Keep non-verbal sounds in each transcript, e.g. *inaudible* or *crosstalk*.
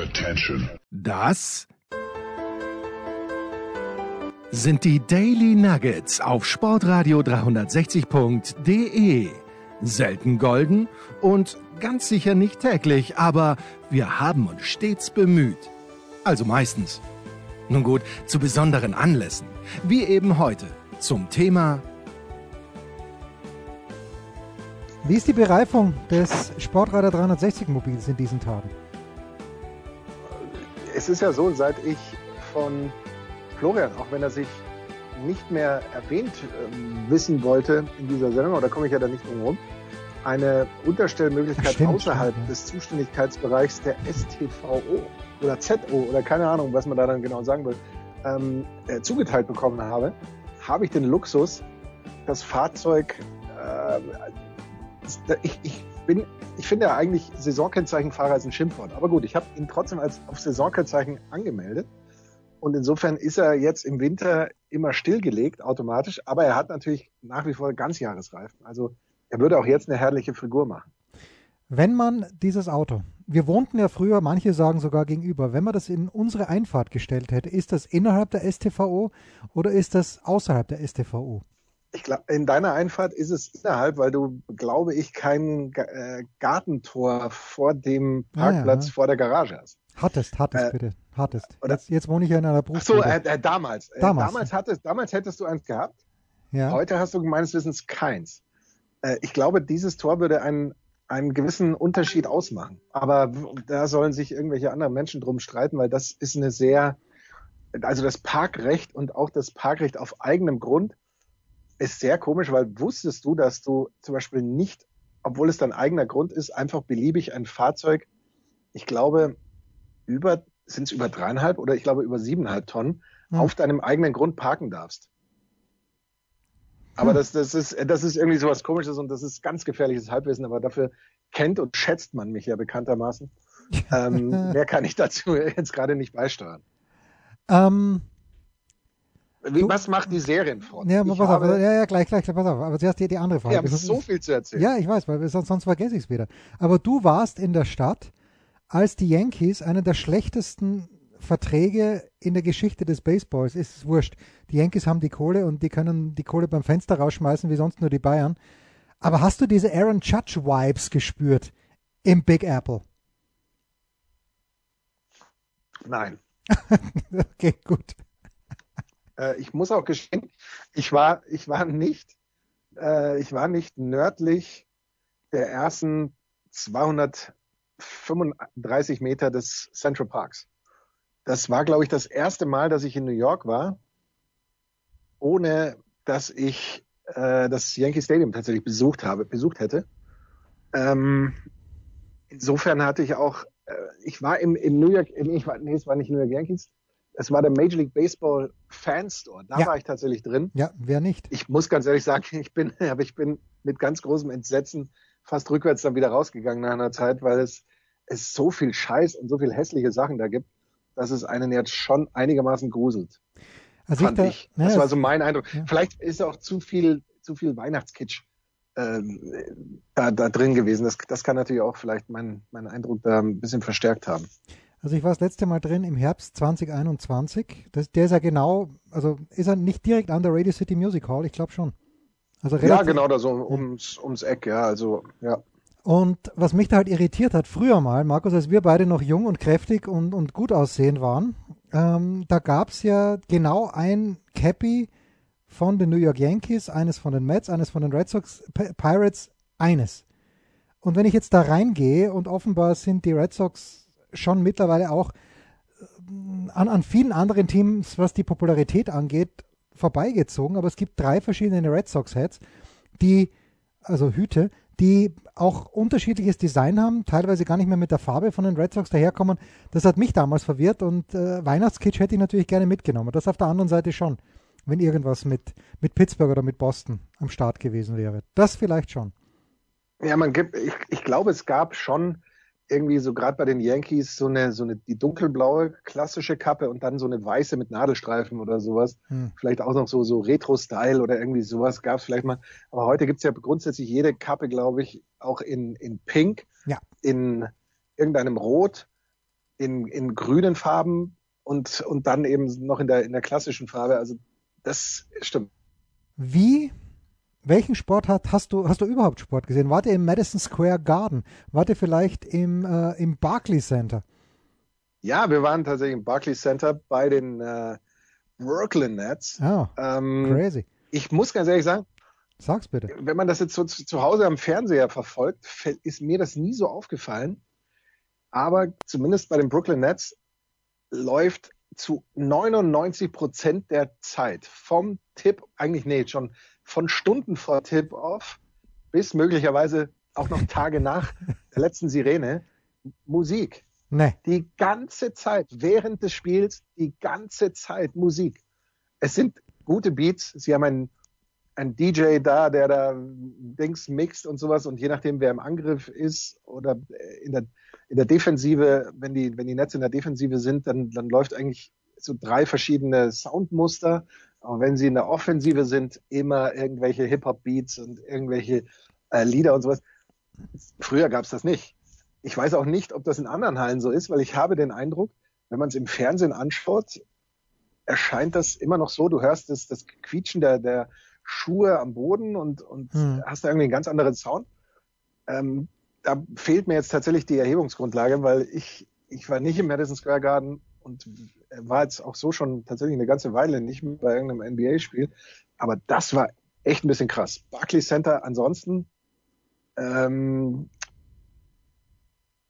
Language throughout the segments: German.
Attention. Das sind die Daily Nuggets auf Sportradio 360.de. Selten golden und ganz sicher nicht täglich, aber wir haben uns stets bemüht. Also meistens. Nun gut, zu besonderen Anlässen, wie eben heute zum Thema Wie ist die Bereifung des Sportradar 360 Mobils in diesen Tagen? Es ist ja so, seit ich von Florian, auch wenn er sich nicht mehr erwähnt ähm, wissen wollte in dieser Sendung, oder komme ich ja da nicht drum herum, eine Unterstellmöglichkeit Stimmt, außerhalb stimmt, ja. des Zuständigkeitsbereichs der STVO oder ZO oder keine Ahnung, was man da dann genau sagen will, ähm, äh, zugeteilt bekommen habe, habe ich den Luxus, das Fahrzeug, äh, ich, ich bin, ich finde ja eigentlich Saisonkennzeichenfahrer ist ein Schimpfwort, aber gut, ich habe ihn trotzdem als auf Saisonkennzeichen angemeldet und insofern ist er jetzt im Winter immer stillgelegt automatisch, aber er hat natürlich nach wie vor Ganzjahresreifen, also er würde auch jetzt eine herrliche Figur machen. Wenn man dieses Auto, wir wohnten ja früher, manche sagen sogar gegenüber, wenn man das in unsere Einfahrt gestellt hätte, ist das innerhalb der STVO oder ist das außerhalb der STVO? Ich glaube, in deiner Einfahrt ist es innerhalb, weil du, glaube ich, kein äh, Gartentor vor dem Ah, ja. Parkplatz vor der Garage hast. Hattest, hattest Äh, bitte, hattest. oder- Jetzt, jetzt wohne ich ja in einer Ach so, Bruchbude. äh, äh, damals. Äh, Damals. damals, hattest, damals hättest du eins gehabt. ja. Heute hast du meines Wissens keins. Äh, ich glaube, dieses Tor würde einen, einen gewissen Unterschied ausmachen. Aber da sollen sich irgendwelche anderen Menschen drum streiten, weil das ist eine sehr, also das Parkrecht und auch das Parkrecht auf eigenem Grund ist sehr komisch, weil wusstest du, dass du zum Beispiel nicht, obwohl es dein eigener Grund ist, einfach beliebig ein Fahrzeug, ich glaube, über, sind es über dreieinhalb oder ich glaube über siebeneinhalb Tonnen, Hm. auf deinem eigenen Grund parken darfst. Aber Hm. das, das, ist, das ist irgendwie sowas Komisches und das ist ganz gefährliches Halbwissen, aber dafür kennt und schätzt man mich ja bekanntermaßen. *laughs* ähm, mehr kann ich dazu jetzt gerade nicht beisteuern. Ähm, Wie, was macht die Serienfront? ja, pass auf, ja, ja, gleich, gleich, pass auf. Aber zuerst die, die andere Frage. wir haben ist- so viel zu erzählen. Ja, ich weiß, weil sonst, sonst vergesse ich es wieder. Aber du warst in der Stadt, als die Yankees einen der schlechtesten Verträge in der Geschichte des Baseballs, ist es wurscht. Die Yankees haben die Kohle und die können die Kohle beim Fenster rausschmeißen, wie sonst nur die Bayern. Aber hast du diese Aaron Judge Vibes gespürt im Big Apple? Nein. *laughs* Okay, gut. Äh, ich muss auch gestehen, ich war, ich war nicht, äh, ich war nicht nördlich der ersten 235 Meter des Central Parks. Das war, glaube ich, das erste Mal, dass ich in New York war, ohne dass ich äh, das Yankee Stadium tatsächlich besucht habe, besucht hätte. Ähm, insofern hatte ich auch, äh, ich war im, im New York, nee, ich war, nee, es war nicht New York Yankees, es war der Major League Baseball Fan Store. Da Ja. war ich tatsächlich drin. Ja, wer nicht? Ich muss ganz ehrlich sagen, *laughs* ich bin, aber ich bin mit ganz großem Entsetzen fast rückwärts dann wieder rausgegangen nach einer Zeit, weil es, es so viel Scheiß und so viel hässliche Sachen da gibt, dass es einen jetzt schon einigermaßen gruselt, Also fand da, ich. Das war es- so mein Eindruck. Ja. Vielleicht ist auch zu viel, zu viel Weihnachtskitsch ähm, da, da drin gewesen. Das, das kann natürlich auch vielleicht meinen mein Eindruck da ein bisschen verstärkt haben. Also ich war das letzte Mal drin im Herbst 2021. Das, der ist ja genau, also ist er nicht direkt an der Radio City Music Hall, ich glaube schon. Also Ja, genau, da so ums, ums Eck, ja, also, ja. Und was mich da halt irritiert hat, früher mal, Markus, als wir beide noch jung und kräftig und, und gut aussehend waren, ähm, da gab es ja genau ein Cappy von den New York Yankees, eines von den Mets, eines von den Red Sox, P Pirates, eines. Und wenn ich jetzt da reingehe und offenbar sind die Red Sox schon mittlerweile auch äh, an, an vielen anderen Teams, was die Popularität angeht, vorbeigezogen, aber es gibt drei verschiedene Red Sox-Heads, die, also Hüte, die auch unterschiedliches Design haben, teilweise gar nicht mehr mit der Farbe von den Red Sox daherkommen. Das hat mich damals verwirrt und äh, Weihnachtskitsch hätte ich natürlich gerne mitgenommen. Das auf der anderen Seite schon, wenn irgendwas mit, mit Pittsburgh oder mit Boston am Start gewesen wäre. Das vielleicht schon. Ja, man gibt, ich, ich glaube, es gab schon irgendwie so gerade bei den Yankees so eine, so eine, die dunkelblaue klassische Kappe und dann so eine weiße mit Nadelstreifen oder sowas. Hm. Vielleicht auch noch so, so Retro-Style oder irgendwie sowas gab es vielleicht mal. Aber heute gibt's ja grundsätzlich jede Kappe, glaube ich, auch in, in Pink, Ja. in irgendeinem Rot, in, in grünen Farben und, und dann eben noch in der, in der klassischen Farbe. Also das stimmt. Wie, welchen Sport hat, hast du, hast du überhaupt Sport gesehen? Wart ihr im Madison Square Garden? Wart ihr vielleicht im, äh, im Barclays Center? Ja, wir waren tatsächlich im Barclays Center bei den äh, Brooklyn Nets. Oh, ähm, crazy. Ich muss ganz ehrlich sagen, Sag's bitte. Wenn man das jetzt so zu, zu Hause am Fernseher verfolgt, ist mir das nie so aufgefallen. Aber zumindest bei den Brooklyn Nets läuft zu 99 Prozent der Zeit vom Tip, eigentlich nee, schon von Stunden vor Tip-Off bis möglicherweise auch noch Tage nach *laughs* der letzten Sirene Musik. Nee. Die ganze Zeit, während des Spiels, die ganze Zeit Musik. Es sind gute Beats. Sie haben ein, ein DJ da, der da Dings mixt und sowas. Und je nachdem, wer im Angriff ist oder in der, in der Defensive, wenn die, wenn die Netze in der Defensive sind, dann, dann läuft eigentlich so drei verschiedene Soundmuster. Aber wenn sie in der Offensive sind, immer irgendwelche Hip-Hop-Beats und irgendwelche äh, Lieder und sowas. Früher gab es das nicht. Ich weiß auch nicht, ob das in anderen Hallen so ist, weil ich habe den Eindruck, wenn man es im Fernsehen anschaut, erscheint das immer noch so, du hörst das, das Quietschen der, der Schuhe am Boden und, und hm. hast da irgendwie einen ganz anderen Sound. Ähm, da fehlt mir jetzt tatsächlich die Erhebungsgrundlage, weil ich, ich war nicht im Madison Square Garden und war jetzt auch so schon tatsächlich eine ganze Weile nicht mehr bei irgendeinem NBA-Spiel. Aber das war echt ein bisschen krass. Barclays Center ansonsten ähm,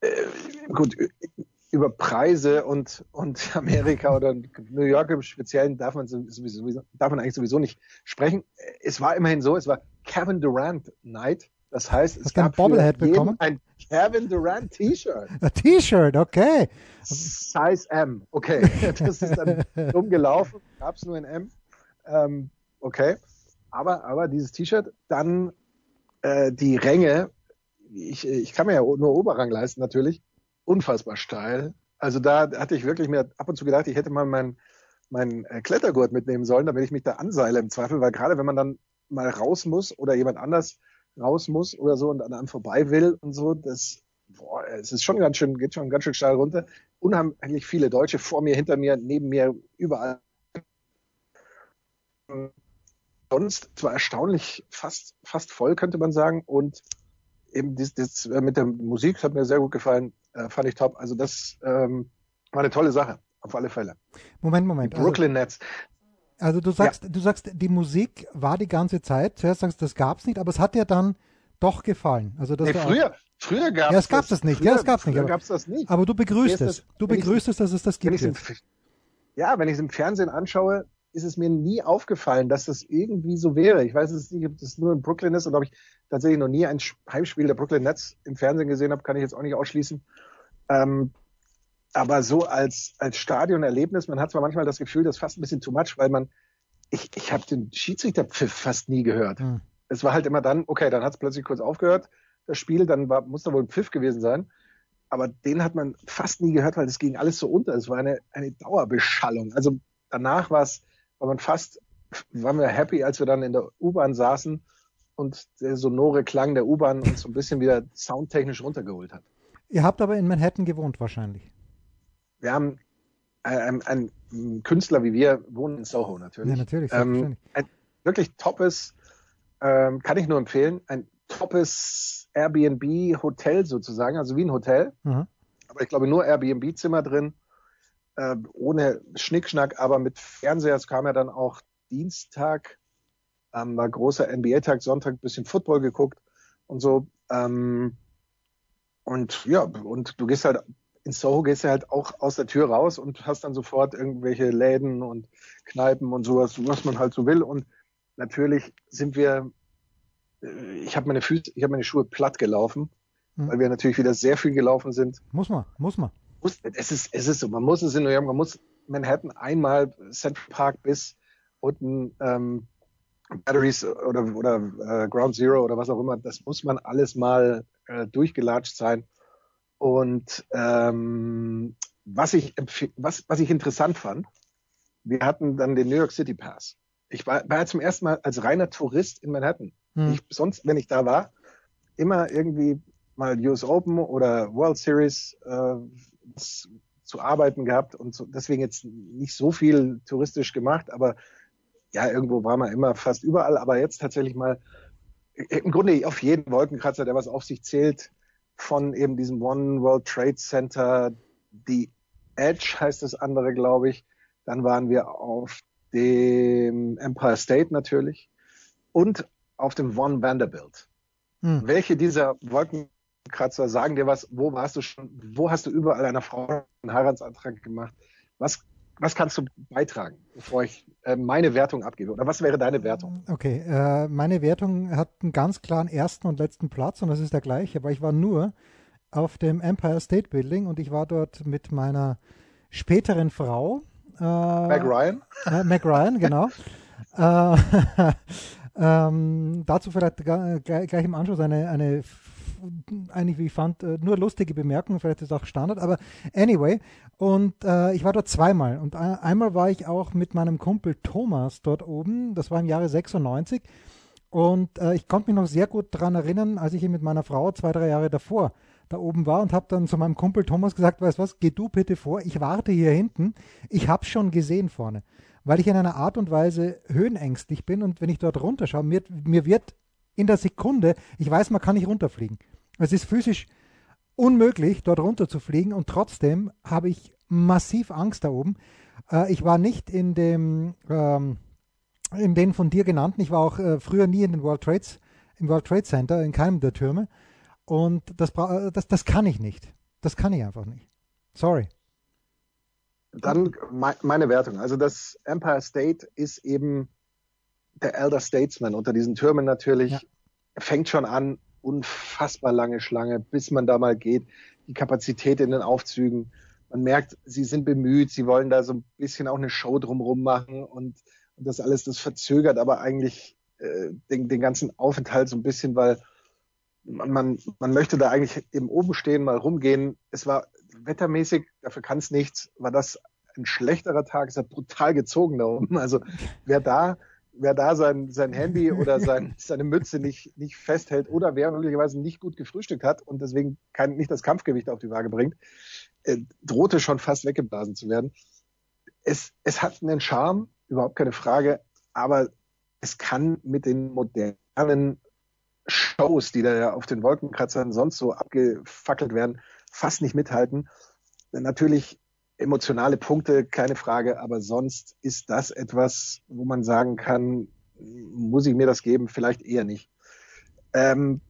äh, gut, über Preise und, und *laughs* Amerika oder New York im Speziellen darf man sowieso, darf man eigentlich sowieso nicht sprechen. Es war immerhin so, es war Kevin Durant Night. Das heißt, es Hast gab Bobblehead bekommen? ein Kevin Durant T-Shirt. *laughs* Ein T-Shirt, okay. Size M, okay. *laughs* Das ist dann dumm gelaufen, gab es nur in M. Ähm, okay. Aber, aber dieses T-Shirt, dann äh, die Ränge ich, ich kann mir ja nur Oberrang leisten natürlich, unfassbar steil. Also da hatte ich wirklich mir ab und zu gedacht, ich hätte mal meinen mein äh, Klettergurt mitnehmen sollen, damit ich mich da anseile im Zweifel, weil gerade wenn man dann mal raus muss oder jemand anders raus muss oder so und an einem vorbei will und so, das, boah, es ist schon ganz schön, geht schon ganz schön steil runter. Unheimlich viele Deutsche vor mir, hinter mir, neben mir, überall. Sonst zwar erstaunlich fast, fast voll, könnte man sagen, und eben das, das äh, mit der Musik hat mir sehr gut gefallen, äh, fand ich top. Also das ähm, war eine tolle Sache, auf alle Fälle. Moment, Moment. Die Brooklyn also, Nets. Also du sagst, ja. du sagst, die Musik war die ganze Zeit. Zuerst sagst du, das gab's nicht, aber es hat dir dann doch gefallen. Also das nee, früher, früher gab's ja, es gab das, nicht. Früher, ja, es gab's nicht. Aber, gab's das nicht. aber du begrüßt es. Du begrüßt es, dass es das gibt. Im, ja, wenn ich es im Fernsehen anschaue, ist es mir nie aufgefallen, dass das irgendwie so wäre. Ich weiß es nicht, ob das nur in Brooklyn ist und ob ich tatsächlich noch nie ein Heimspiel der Brooklyn Nets im Fernsehen gesehen habe, kann ich jetzt auch nicht ausschließen. Ähm, aber so als, als Stadionerlebnis, man hat zwar manchmal das Gefühl, das ist fast ein bisschen too much, weil man, ich, ich habe den Schiedsrichterpfiff fast nie gehört. Hm. Es war halt immer dann, okay, dann hat es plötzlich kurz aufgehört, das Spiel, dann war, muss da wohl ein Pfiff gewesen sein. Aber den hat man fast nie gehört, weil das ging alles so unter. Es war eine, eine Dauerbeschallung. Also danach war es war man fast, waren wir happy, als wir dann in der U-Bahn saßen und der sonore Klang der U-Bahn uns so ein bisschen wieder soundtechnisch runtergeholt hat. Ihr habt aber in Manhattan gewohnt wahrscheinlich. Wir haben ein, ein, ein Künstler wie wir wohnen in Soho natürlich. Ja, natürlich. Ähm, ein wirklich toppes, ähm, kann ich nur empfehlen, ein toppes Airbnb-Hotel sozusagen, also wie ein Hotel. Mhm. Aber ich glaube nur Airbnb-Zimmer drin äh, ohne Schnickschnack, aber mit Fernseher. Es kam ja dann auch Dienstag, ähm, war großer NBA-Tag, Sonntag bisschen Football geguckt und so. Ähm, und ja, und du gehst halt in Soho gehst du halt auch aus der Tür raus und hast dann sofort irgendwelche Läden und Kneipen und sowas, was man halt so will. Und natürlich sind wir, äh, ich habe meine Füße, ich habe meine Schuhe platt gelaufen, hm. weil wir natürlich wieder sehr viel gelaufen sind. Muss man, muss man es ist, es ist so, man muss es in New York, man muss Manhattan einmal Central Park bis unten ähm, Batteries oder, oder äh, Ground Zero oder was auch immer, das muss man alles mal äh, durchgelatscht sein. Und ähm, was ich was, was ich interessant fand, wir hatten dann den New York City Pass. Ich war, war ja zum ersten Mal als reiner Tourist in Manhattan. Hm. Ich, sonst, wenn ich da war, immer irgendwie mal US Open oder World Series äh, zu arbeiten gehabt und so, deswegen jetzt nicht so viel touristisch gemacht, aber ja, irgendwo war man immer fast überall, aber jetzt tatsächlich mal im Grunde auf jeden Wolkenkratzer, der was auf sich zählt, von eben diesem One World Trade Center, die Edge heißt das andere, glaube ich. Dann waren wir auf dem Empire State natürlich und auf dem One Vanderbilt. Hm. Welche dieser Wolkenkratzer sagen dir was? Wo warst du schon? Wo hast du überall einer Frau einen Heiratsantrag gemacht? Was, was kannst du beitragen, bevor ich äh, meine Wertung abgebe? Oder was wäre deine Wertung? Okay, äh, meine Wertung hat einen ganz klaren ersten und letzten Platz und das ist der gleiche, aber ich war nur auf dem Empire State Building und ich war dort mit meiner späteren Frau. Äh, Meg Ryan? Äh, Meg Ryan, genau. *laughs* äh, *laughs* ähm, dazu vielleicht gleich im Anschluss eine, eine eigentlich, wie ich fand, äh, nur lustige Bemerkung, vielleicht ist es auch Standard, aber anyway. Und äh, ich war dort zweimal. Und einmal war ich auch mit meinem Kumpel Thomas dort oben, das war im Jahre 96. Und äh, ich konnte mich noch sehr gut daran erinnern, als ich mit meiner Frau zwei, drei Jahre davor da oben war und habe dann zu meinem Kumpel Thomas gesagt, weißt was, geh du bitte vor, ich warte hier hinten, ich habe schon gesehen vorne, weil ich in einer Art und Weise höhenängstlich bin und wenn ich dort runterschaue, mir, mir wird in der Sekunde, ich weiß, man kann nicht runterfliegen. Es ist physisch unmöglich, dort runterzufliegen und trotzdem habe ich massiv Angst da oben. Äh, ich war nicht in dem, ähm, in den von dir genannten, ich war auch äh, früher nie in den World Trades, im World Trade Center, in keinem der Türme. Und das, das, das kann ich nicht. Das kann ich einfach nicht. Sorry. Dann meine Wertung. Also das Empire State ist eben der Elder Statesman unter diesen Türmen natürlich. Ja. Fängt schon an, unfassbar lange Schlange, bis man da mal geht. Die Kapazität in den Aufzügen. Man merkt, sie sind bemüht, sie wollen da so ein bisschen auch eine Show drumherum machen und, und das alles, das verzögert aber eigentlich äh, den, den ganzen Aufenthalt so ein bisschen, weil man, man, man möchte da eigentlich eben oben stehen, mal rumgehen. Es war wettermäßig, dafür kann es nichts, war das ein schlechterer Tag, es hat brutal gezogen da oben. Also wer da, wer da sein, sein Handy oder sein, *laughs* seine Mütze nicht, nicht festhält oder wer möglicherweise nicht gut gefrühstückt hat und deswegen kein, nicht das Kampfgewicht auf die Waage bringt, äh, drohte schon fast weggeblasen zu werden. Es, es hat einen Charme, überhaupt keine Frage, aber es kann mit den modernen Shows, die da ja auf den Wolkenkratzern sonst so abgefackelt werden, fast nicht mithalten. Natürlich emotionale Punkte, keine Frage, aber sonst ist das etwas, wo man sagen kann, muss ich mir das geben? Vielleicht eher nicht. Ähm,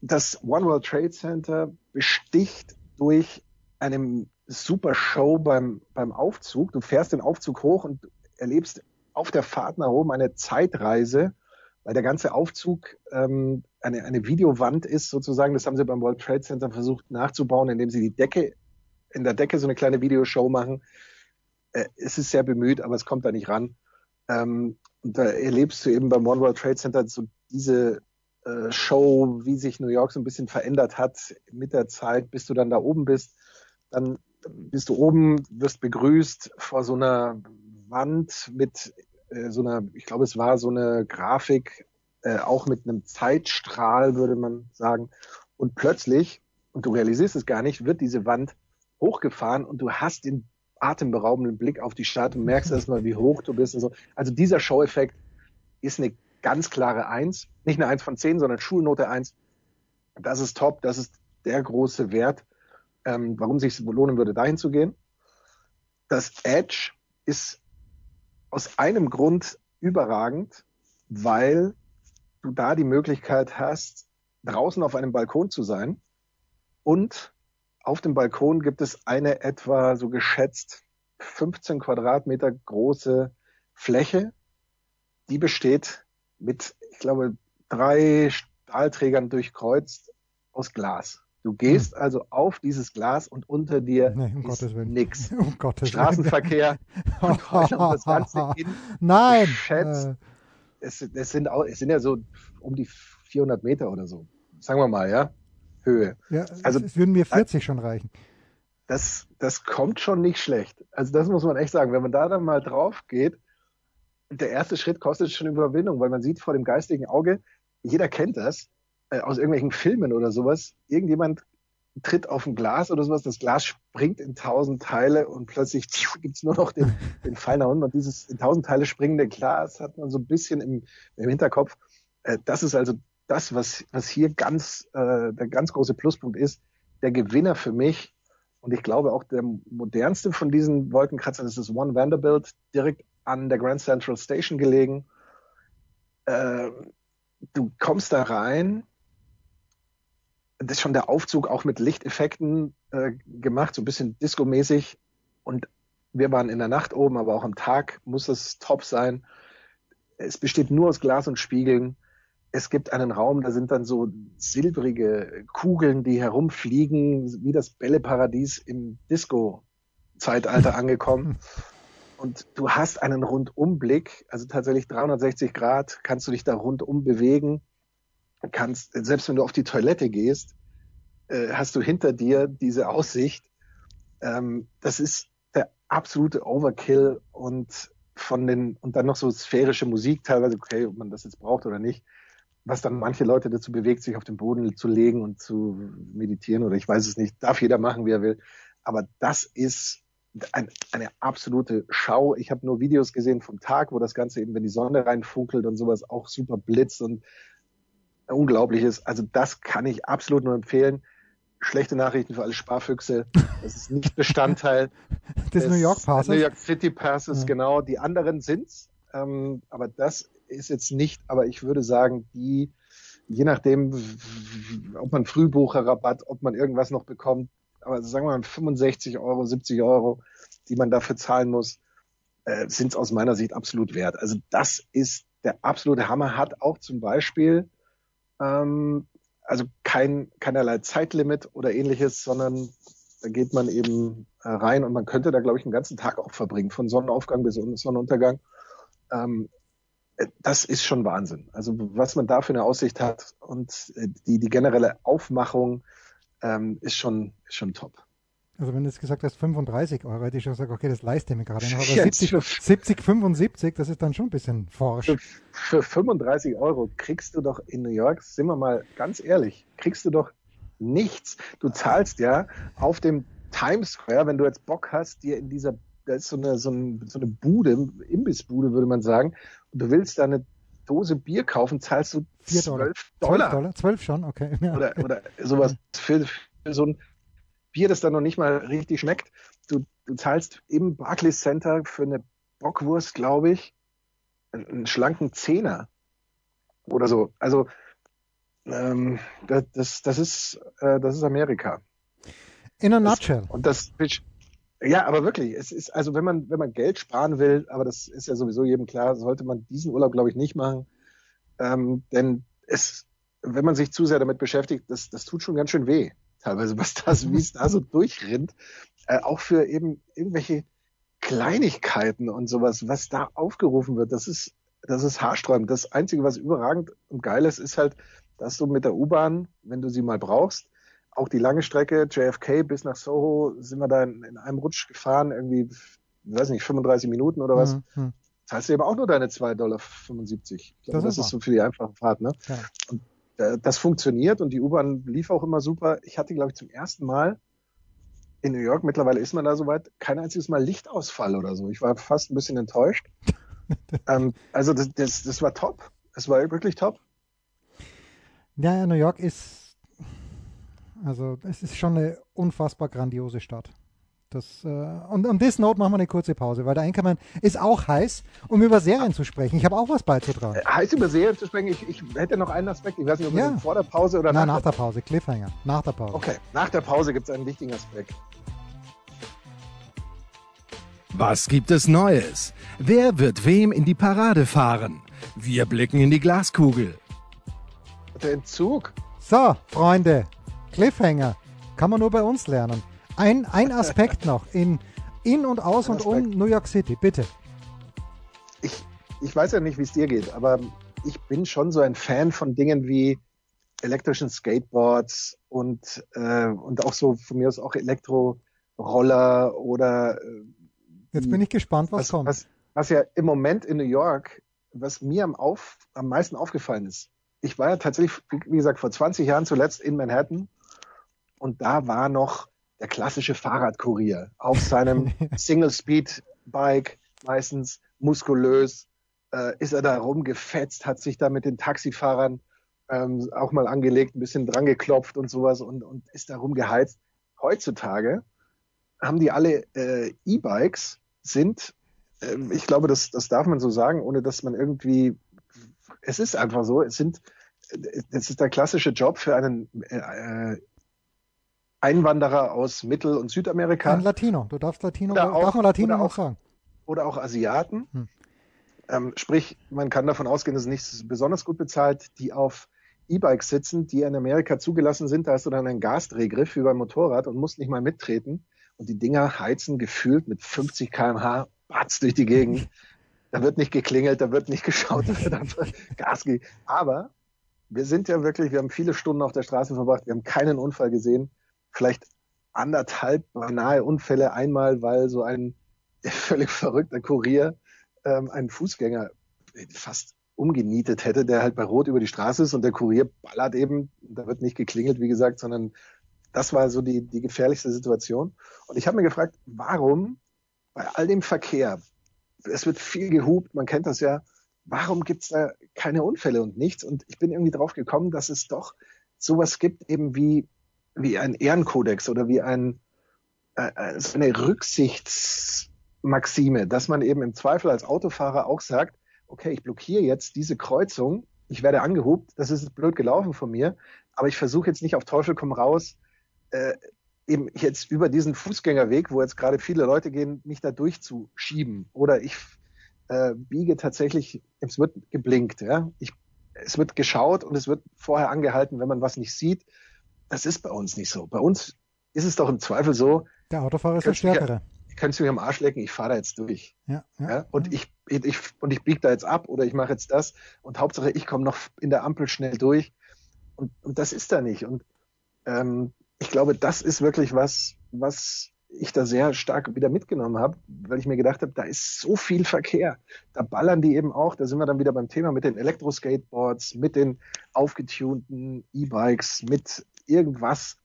das One World Trade Center besticht durch eine super Show beim, beim Aufzug. Du fährst den Aufzug hoch und erlebst auf der Fahrt nach oben eine Zeitreise weil der ganze Aufzug ähm, eine, eine Videowand ist sozusagen. Das haben sie beim World Trade Center versucht nachzubauen, indem sie die Decke, in der Decke so eine kleine Videoshow machen. Äh, es ist sehr bemüht, aber es kommt da nicht ran. Ähm, und da erlebst du eben beim One World Trade Center so diese äh, Show, wie sich New York so ein bisschen verändert hat mit der Zeit, bis du dann da oben bist. Dann bist du oben, wirst begrüßt vor so einer Wand mit äh, so eine, ich glaube, es war so eine Grafik, äh, auch mit einem Zeitstrahl, würde man sagen. Und plötzlich, und du realisierst es gar nicht, wird diese Wand hochgefahren und du hast den atemberaubenden Blick auf die Stadt und merkst erstmal, wie hoch du bist und so. Also dieser Show-Effekt ist eine ganz klare Eins. Nicht eine Eins von zehn, sondern Schulnote Eins. Das ist top, das ist der große Wert, ähm, warum sich lohnen würde, dahin zu gehen. Das Edge ist aus einem Grund überragend, weil du da die Möglichkeit hast, draußen auf einem Balkon zu sein und auf dem Balkon gibt es eine etwa so geschätzt 15 Quadratmeter große Fläche, die besteht mit, ich glaube, drei Stahlträgern durchkreuzt aus Glas. Du gehst hm. also auf dieses Glas und unter dir nee, um ist nichts. *laughs* Um Straßenverkehr *laughs* und das Ganze *laughs* in Nein. Geschätzt. Äh. Es, es, sind auch, es sind ja so um die 400 Meter oder so. Sagen wir mal, ja. Höhe. Ja, also, es würden mir 40 schon reichen. Das, das kommt schon nicht schlecht. Also das muss man echt sagen. Wenn man da dann mal drauf geht, der erste Schritt kostet schon Überwindung, weil man sieht vor dem geistigen Auge, jeder kennt das, äh, aus irgendwelchen Filmen oder sowas, irgendjemand tritt auf ein Glas oder sowas, das Glas springt in tausend Teile und plötzlich gibt's nur noch den, *laughs* den Fall nach unten. Und dieses in tausend Teile springende Glas hat man so ein bisschen im, im Hinterkopf. Äh, das ist also das, was, was hier ganz äh, der ganz große Pluspunkt ist. Der Gewinner für mich und ich glaube auch der modernste von diesen Wolkenkratzern ist das One Vanderbilt, direkt an der Grand Central Station gelegen. Äh, du kommst da rein, das ist schon der Aufzug auch mit Lichteffekten äh, gemacht, so ein bisschen Disco-mäßig. Und wir waren in der Nacht oben, aber auch am Tag muss es top sein. Es besteht nur aus Glas und Spiegeln. Es gibt einen Raum, da sind dann so silbrige Kugeln, die herumfliegen, wie das Bälleparadies im Disco-Zeitalter *laughs* angekommen. Und du hast einen Rundumblick, also tatsächlich 360 Grad, kannst du dich da rundum bewegen kannst, selbst wenn du auf die Toilette gehst, äh, hast du hinter dir diese Aussicht. Ähm, das ist der absolute Overkill und von den, und dann noch so sphärische Musik teilweise, okay, ob man das jetzt braucht oder nicht, was dann manche Leute dazu bewegt, sich auf den Boden zu legen und zu meditieren oder ich weiß es nicht, darf jeder machen, wie er will. Aber das ist ein, eine absolute Schau. Ich habe nur Videos gesehen vom Tag, wo das Ganze eben, wenn die Sonne reinfunkelt und sowas, auch super blitzt und Unglaubliches. Also das kann ich absolut nur empfehlen. Schlechte Nachrichten für alle Sparfüchse. Das ist nicht Bestandteil des, *laughs* des New York Passes. New York City Passes, ja. genau. Die anderen sind's. Ähm, aber das ist jetzt nicht, aber ich würde sagen, die, je nachdem, ob man Frühbucherrabatt, ob man irgendwas noch bekommt, aber sagen wir mal 65 Euro, 70 Euro, die man dafür zahlen muss, äh, sind es aus meiner Sicht absolut wert. Also das ist der absolute Hammer, hat auch zum Beispiel ähm, also kein, keinerlei Zeitlimit oder ähnliches, sondern da geht man eben äh, rein und man könnte da, glaube ich, einen ganzen Tag auch verbringen, von Sonnenaufgang bis Sonnenuntergang. Ähm, äh, das ist schon Wahnsinn. Also was man da für eine Aussicht hat und äh, die, die generelle Aufmachung ähm, ist schon, schon top. Also wenn du jetzt gesagt hast 35 Euro, hätte ich schon gesagt, okay, das leiste mir gerade noch. Aber 70, 70, 75, das ist dann schon ein bisschen forsch. Für, für 35 Euro kriegst du doch in New York, sind wir mal ganz ehrlich, kriegst du doch nichts. Du zahlst ja auf dem Times Square, wenn du jetzt Bock hast, dir in dieser, da ist so eine, so, ein, so eine Bude, Imbissbude würde man sagen, und du willst da eine Dose Bier kaufen, zahlst du 4 Dollar. 12 Dollar. 12 Dollar, 12 schon, okay. *laughs* Ja. Oder, oder sowas für, für so ein Bier, das dann noch nicht mal richtig schmeckt. Du, du zahlst im Barclays Center für eine Bockwurst, glaube ich, einen, einen, schlanken Zehner oder so. Also ähm, das, das, das, ist, äh, das ist Amerika. In a nutshell. und das ja, aber wirklich, es ist, also wenn man, wenn man Geld sparen will, aber das ist ja sowieso jedem klar, sollte man diesen Urlaub, glaube ich, nicht machen. Ähm, denn es, wenn man sich zu sehr damit beschäftigt, das, das tut schon ganz schön weh teilweise, was das, wie es da so *laughs* durchrinnt, äh, auch für eben irgendwelche Kleinigkeiten und sowas, was da aufgerufen wird, das ist, das ist haarsträubend. Das Einzige, was überragend und geil ist, ist halt, dass du mit der U-Bahn, wenn du sie mal brauchst, auch die lange Strecke, JFK bis nach Soho, sind wir da in, in einem Rutsch gefahren, irgendwie, weiß nicht, 35 Minuten oder was. Mhm. Zahlst du eben auch nur deine 2,75 Dollar. Das, das ist so für die einfache Fahrt, ne? Ja. Und äh, das funktioniert und die U-Bahn lief auch immer super. Ich hatte, glaube ich, zum ersten Mal in New York, mittlerweile ist man da soweit, kein einziges Mal Lichtausfall oder so. Ich war fast ein bisschen enttäuscht. *laughs* ähm, also das, das, das war top. Es war wirklich top. Ja, New York ist, also es ist schon eine unfassbar grandiose Stadt. Das, äh, und um this note machen wir eine kurze Pause, weil der Einkommen ist auch heiß, um über Serien zu sprechen. Ich habe auch was beizutragen. Äh, heiß über Serien zu sprechen? Ich, ich hätte noch einen Aspekt. Ich weiß nicht, ob ja. vor der Pause oder Nein, nach, nach der Pause. Cliffhanger. Nach der Pause. Okay, nach der Pause gibt es einen wichtigen Aspekt. Was gibt es Neues? Wer wird wem in die Parade fahren? Wir blicken in die Glaskugel. Der Entzug. So, Freunde, Cliffhanger. Kann man nur bei uns lernen. Ein, ein *laughs* Aspekt noch in, in und aus und um New York City, bitte. Ich, ich weiß ja nicht, wie es dir geht, aber ich bin schon so ein Fan von Dingen wie elektrischen Skateboards und, äh, und auch so von mir aus auch Elektroroller oder äh, Jetzt bin ich gespannt, was, was kommt. Was, was ja im Moment in New York, was mir am, auf, am meisten aufgefallen ist. Ich war ja tatsächlich, wie gesagt, vor 20 Jahren zuletzt in Manhattan Und da war noch der klassische Fahrradkurier auf seinem *laughs* Single-Speed-Bike, meistens muskulös, äh, ist er da rumgefetzt, hat sich da mit den Taxifahrern ähm, auch mal angelegt, ein bisschen dran geklopft und sowas und, und ist da rumgeheizt. Heutzutage haben die alle äh, E-Bikes, sind, äh, ich glaube, das, das darf man so sagen, ohne dass man irgendwie, es ist einfach so, es sind, das ist der klassische Job für einen äh, Einwanderer aus Mittel- und Südamerika. Ein Latino, du darfst Latino, Oder auch- darf man Latino oder auch auch- sagen. oder auch Asiaten. Hm. Ähm, sprich, man kann davon ausgehen, dass es nicht besonders gut bezahlt, die auf E-Bikes sitzen, die in Amerika zugelassen sind. Da hast du dann einen Gasdrehgriff wie beim Motorrad und musst nicht mal mittreten. Und die Dinger heizen gefühlt mit 50 km/h batz durch die Gegend. Da wird nicht geklingelt, da wird nicht geschaut, da wird einfach Gas gegeben. Aber wir sind ja wirklich, wir haben viele Stunden auf der Straße verbracht, wir haben keinen Unfall gesehen. Vielleicht anderthalb beinahe Unfälle einmal, weil so ein völlig verrückter Kurier ähm, einen Fußgänger fast umgenietet hätte, der halt bei Rot über die Straße ist und der Kurier ballert eben, da wird nicht geklingelt, wie gesagt, sondern das war so die, die gefährlichste Situation. Und ich habe mir gefragt, warum bei all dem Verkehr, es wird viel gehupt, man kennt das ja, warum gibt's da keine Unfälle und nichts? Und ich bin irgendwie drauf gekommen, dass es doch sowas gibt, eben wie, wie ein Ehrenkodex oder wie ein, äh, äh, eine Rücksichtsmaxime, dass man eben im Zweifel als Autofahrer auch sagt, okay, ich blockiere jetzt diese Kreuzung, ich werde angehupt, das ist blöd gelaufen von mir, aber ich versuche jetzt nicht auf Teufel komm raus, äh, eben jetzt über diesen Fußgängerweg, wo jetzt gerade viele Leute gehen, mich da durchzuschieben. Oder ich äh, biege tatsächlich, es wird geblinkt, ja. Ich, es wird geschaut und es wird vorher angehalten, wenn man was nicht sieht. Das ist bei uns nicht so. Bei uns ist es doch im Zweifel so, Der Autofahrer ist der Kannst du ja- Stärkere. ich es mich am Arsch lecken, ich fahre da jetzt durch. Ja, ja. Ja? Und ich, ich, und ich biege da jetzt ab oder ich mache jetzt das. Und Hauptsache, ich komme noch in der Ampel schnell durch. Und, und das ist da nicht. Und ähm, ich glaube, das ist wirklich was, was ich da sehr stark wieder mitgenommen habe, weil ich mir gedacht habe, da ist so viel Verkehr. Da ballern die eben auch, da sind wir dann wieder beim Thema mit den Elektroskateboards, mit den aufgetunten E-Bikes, mit irgendwas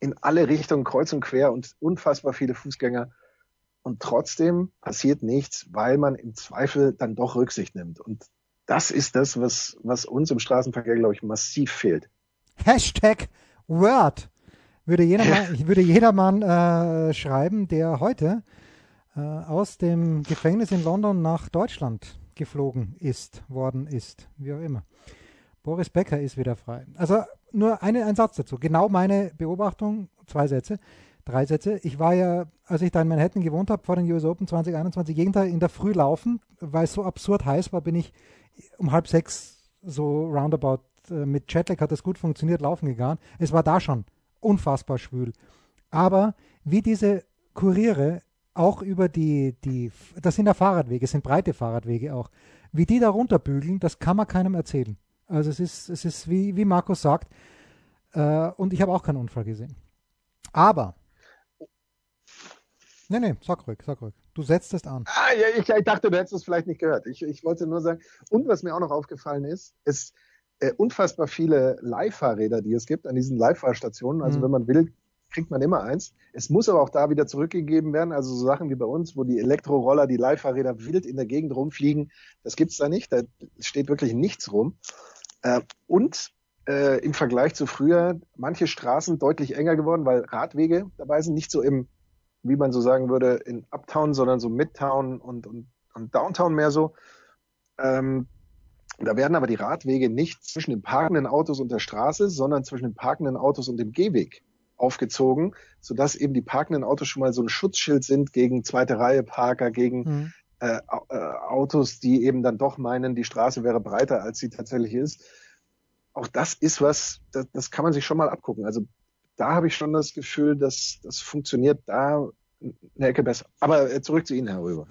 in alle Richtungen kreuz und quer und unfassbar viele Fußgänger. Und trotzdem passiert nichts, weil man im Zweifel dann doch Rücksicht nimmt. Und das ist das, was, was uns im Straßenverkehr, glaube ich, massiv fehlt. Hashtag Word würde jedermann, würde jedermann äh, schreiben, der heute äh, aus dem Gefängnis in London nach Deutschland geflogen ist, worden ist, wie auch immer. Boris Becker ist wieder frei. Also nur eine, ein Satz dazu. Genau meine Beobachtung, zwei Sätze, drei Sätze. Ich war ja, als ich da in Manhattan gewohnt habe, vor den US Open 2021, jeden Tag in der Früh laufen, weil es so absurd heiß war, bin ich um halb sechs so roundabout äh, mit Jetlag hat das gut funktioniert, laufen gegangen. Es war da schon unfassbar schwül. Aber wie diese Kuriere auch über die, die, das sind ja Fahrradwege, sind breite Fahrradwege auch, wie die da runterbügeln, das kann man keinem erzählen. Also es ist, es ist wie, wie Markus sagt, äh, und ich habe auch keinen Unfall gesehen. Aber, nee, nee, sag ruhig, sag ruhig. Du setzt es an. Ah, ja, ich, ich dachte, du hättest es vielleicht nicht gehört. Ich, ich wollte nur sagen, und was mir auch noch aufgefallen ist, ist äh, unfassbar viele Leihfahrräder, die es gibt an diesen Leihfahrstationen. Also Mhm. wenn man will, kriegt man immer eins. Es muss aber auch da wieder zurückgegeben werden. Also so Sachen wie bei uns, wo die Elektroroller, die Leihfahrräder wild in der Gegend rumfliegen, das gibt's da nicht. Da steht wirklich nichts rum. Äh, und äh, im Vergleich zu früher manche Straßen deutlich enger geworden, weil Radwege dabei sind, nicht so im, wie man so sagen würde, in Uptown, sondern so Midtown und, und, und Downtown mehr so. Ähm, da werden aber die Radwege nicht zwischen den parkenden Autos und der Straße, sondern zwischen den parkenden Autos und dem Gehweg aufgezogen, sodass eben die parkenden Autos schon mal so ein Schutzschild sind gegen zweite Reihe Parker, gegen Mhm. Äh, äh, Autos, die eben dann doch meinen, die Straße wäre breiter, als sie tatsächlich ist. Auch das ist was, das, das kann man sich schon mal abgucken. Also da habe ich schon das Gefühl, dass das funktioniert da eine Ecke besser. Aber äh, zurück zu Ihnen, Herr Röber.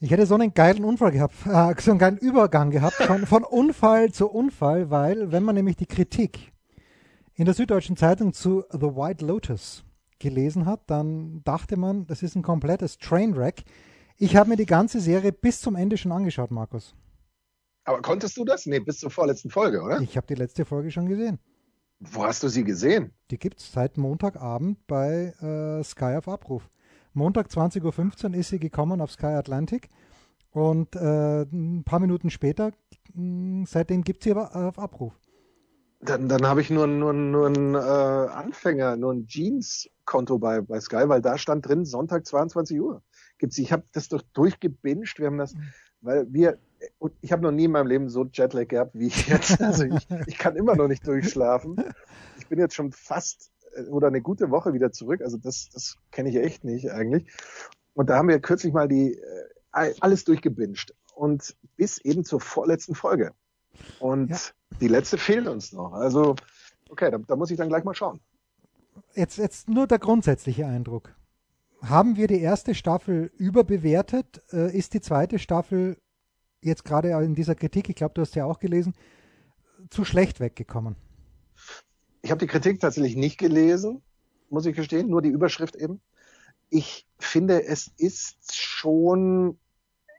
Ich hätte so einen geilen Unfall gehabt, *laughs* äh, so einen geilen Übergang gehabt, von, von Unfall zu Unfall, weil wenn man nämlich die Kritik in der Süddeutschen Zeitung zu The White Lotus gelesen hat, dann dachte man, das ist ein komplettes Trainwreck. Ich habe mir die ganze Serie bis zum Ende schon angeschaut, Markus. Aber konntest du das? Nee, bis zur vorletzten Folge, oder? Ich habe die letzte Folge schon gesehen. Wo hast du sie gesehen? Die gibt es seit Montagabend bei äh, Sky auf Abruf. Montag 20.15 Uhr ist sie gekommen auf Sky Atlantic und äh, ein paar Minuten später, mh, seitdem gibt es sie aber auf Abruf. Dann, dann habe ich nur, nur, nur einen äh, Anfänger, nur ein Jeans-Konto bei, bei Sky, weil da stand drin Sonntag 22 Uhr. Gibt's, ich habe das doch durchgebinged. Wir haben das, mhm. weil wir, und ich habe noch nie in meinem Leben so Jetlag gehabt wie jetzt. *laughs* Also ich, ich kann immer noch nicht durchschlafen. Ich bin jetzt schon fast äh, oder eine gute Woche wieder zurück. Also das, das kenne ich echt nicht eigentlich. Und da haben wir kürzlich mal die äh, alles durchgebinged und bis eben zur vorletzten Folge. Und ja. die letzte fehlt uns noch. Also okay, da, da muss ich dann gleich mal schauen. Jetzt, jetzt nur der grundsätzliche Eindruck. Haben wir die erste Staffel überbewertet? Äh, ist die zweite Staffel jetzt gerade in dieser Kritik, ich glaube, du hast ja auch gelesen, zu schlecht weggekommen? Ich habe die Kritik tatsächlich nicht gelesen, muss ich gestehen, nur die Überschrift eben. Ich finde, es ist schon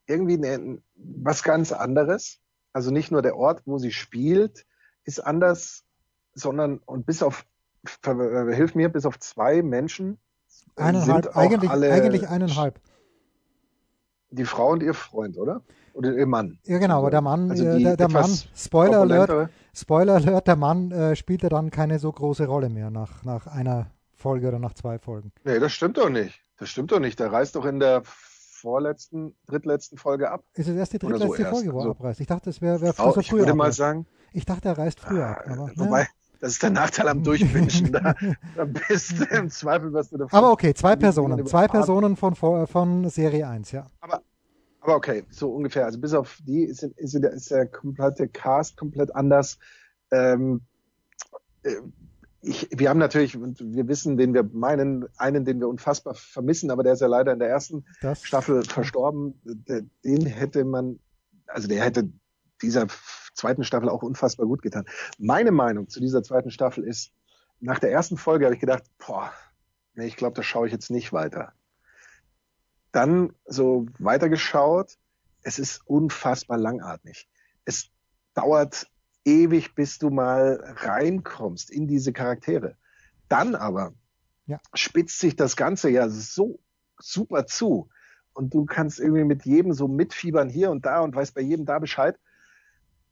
irgendwie ne, was ganz anderes. Also nicht nur der Ort, wo sie spielt, ist anders, sondern und bis auf, hilf mir, bis auf zwei Menschen. Eineinhalb, eigentlich, eigentlich eineinhalb. Die Frau und ihr Freund, oder? Oder ihr Mann. Ja, genau, aber der Mann, also äh, der, der Mann, Spoiler Alert, Spoiler Alert, der Mann äh, spielte dann keine so große Rolle mehr nach, nach einer Folge oder nach zwei Folgen. Nee, das stimmt doch nicht. Das stimmt doch nicht. Der reist doch in der vorletzten, drittletzten Folge ab. Ist es erst die drittletzte so Folge, wo er abreist? Ich dachte, es wäre wär, wär so früher. Ich würde mal sagen. Ich dachte, er reist früher ab. Aber, wobei, ja. Das ist der Nachteil am Durchwünschen. da, da bist du im Zweifel, was du davon. Aber okay, zwei Personen. Zwei Personen von, von Serie 1, ja. Aber aber okay, so ungefähr. Also bis auf die ist, ist, ist der komplette Cast komplett anders. Ähm, äh, ich, wir haben natürlich, wir wissen, den wir meinen, einen, den wir unfassbar vermissen, aber der ist ja leider in der ersten das Staffel verstorben. Den hätte man, also der hätte dieser zweiten Staffel auch unfassbar gut getan. Meine Meinung zu dieser zweiten Staffel ist, nach der ersten Folge habe ich gedacht, boah, nee, ich glaube, da schaue ich jetzt nicht weiter dann so weitergeschaut. Es ist unfassbar langatmig. Es dauert ewig, bis du mal reinkommst in diese Charaktere. Dann aber ja. spitzt sich das Ganze ja so super zu. Und du kannst irgendwie mit jedem so mitfiebern hier und da und weißt bei jedem da Bescheid,